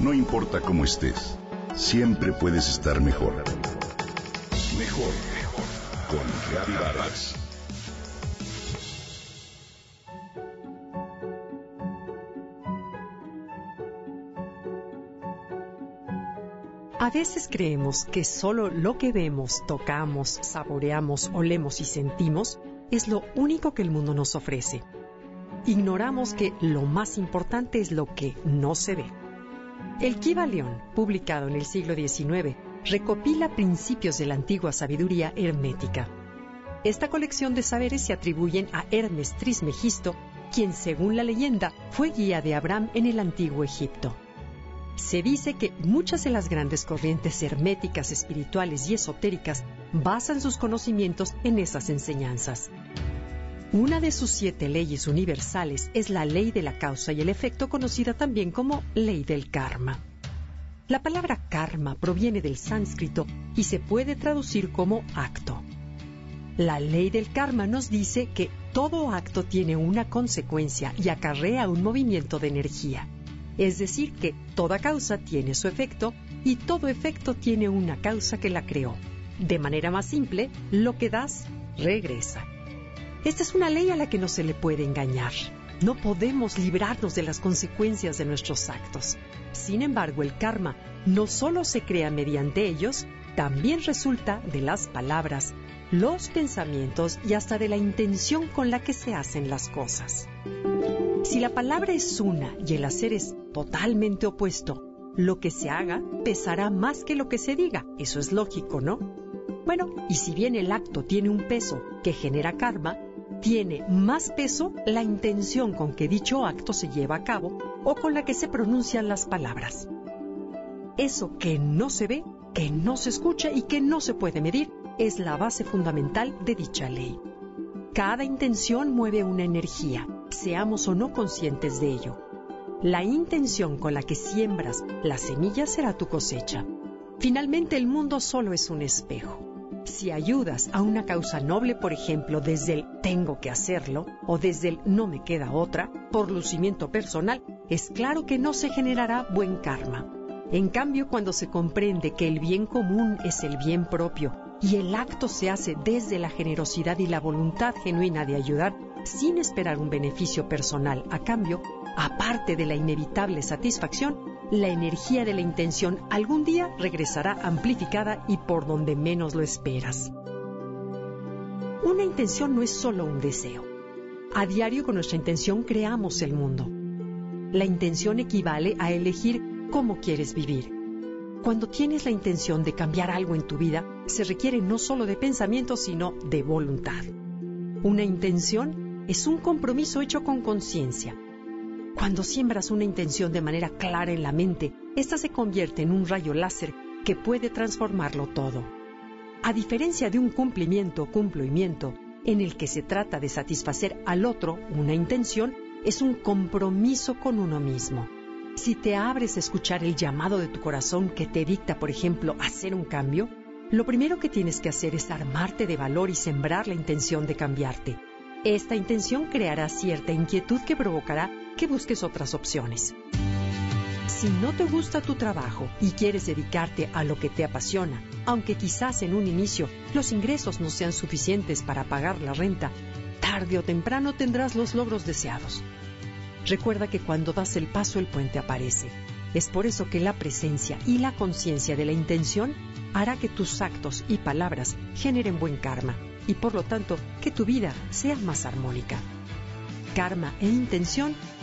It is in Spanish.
No importa cómo estés, siempre puedes estar mejor. Mejor, mejor. Con Reavivadas. A veces creemos que solo lo que vemos, tocamos, saboreamos, olemos y sentimos es lo único que el mundo nos ofrece. Ignoramos que lo más importante es lo que no se ve. El Kibalión, publicado en el siglo XIX, recopila principios de la antigua sabiduría hermética. Esta colección de saberes se atribuyen a Hermes Trismegisto, quien según la leyenda fue guía de Abraham en el antiguo Egipto. Se dice que muchas de las grandes corrientes herméticas, espirituales y esotéricas basan sus conocimientos en esas enseñanzas. Una de sus siete leyes universales es la ley de la causa y el efecto conocida también como ley del karma. La palabra karma proviene del sánscrito y se puede traducir como acto. La ley del karma nos dice que todo acto tiene una consecuencia y acarrea un movimiento de energía. Es decir, que toda causa tiene su efecto y todo efecto tiene una causa que la creó. De manera más simple, lo que das, regresa. Esta es una ley a la que no se le puede engañar. No podemos librarnos de las consecuencias de nuestros actos. Sin embargo, el karma no solo se crea mediante ellos, también resulta de las palabras, los pensamientos y hasta de la intención con la que se hacen las cosas. Si la palabra es una y el hacer es totalmente opuesto, lo que se haga pesará más que lo que se diga. Eso es lógico, ¿no? Bueno, y si bien el acto tiene un peso que genera karma, tiene más peso la intención con que dicho acto se lleva a cabo o con la que se pronuncian las palabras. Eso que no se ve, que no se escucha y que no se puede medir es la base fundamental de dicha ley. Cada intención mueve una energía, seamos o no conscientes de ello. La intención con la que siembras la semilla será tu cosecha. Finalmente el mundo solo es un espejo. Si ayudas a una causa noble, por ejemplo, desde el tengo que hacerlo o desde el no me queda otra, por lucimiento personal, es claro que no se generará buen karma. En cambio, cuando se comprende que el bien común es el bien propio y el acto se hace desde la generosidad y la voluntad genuina de ayudar, sin esperar un beneficio personal a cambio, aparte de la inevitable satisfacción, la energía de la intención algún día regresará amplificada y por donde menos lo esperas. Una intención no es solo un deseo. A diario con nuestra intención creamos el mundo. La intención equivale a elegir cómo quieres vivir. Cuando tienes la intención de cambiar algo en tu vida, se requiere no solo de pensamiento, sino de voluntad. Una intención es un compromiso hecho con conciencia. Cuando siembras una intención de manera clara en la mente, ésta se convierte en un rayo láser que puede transformarlo todo. A diferencia de un cumplimiento o cumplimiento, en el que se trata de satisfacer al otro, una intención es un compromiso con uno mismo. Si te abres a escuchar el llamado de tu corazón que te dicta, por ejemplo, hacer un cambio, lo primero que tienes que hacer es armarte de valor y sembrar la intención de cambiarte. Esta intención creará cierta inquietud que provocará que busques otras opciones. Si no te gusta tu trabajo y quieres dedicarte a lo que te apasiona, aunque quizás en un inicio los ingresos no sean suficientes para pagar la renta, tarde o temprano tendrás los logros deseados. Recuerda que cuando das el paso el puente aparece. Es por eso que la presencia y la conciencia de la intención hará que tus actos y palabras generen buen karma y por lo tanto que tu vida sea más armónica. Karma e intención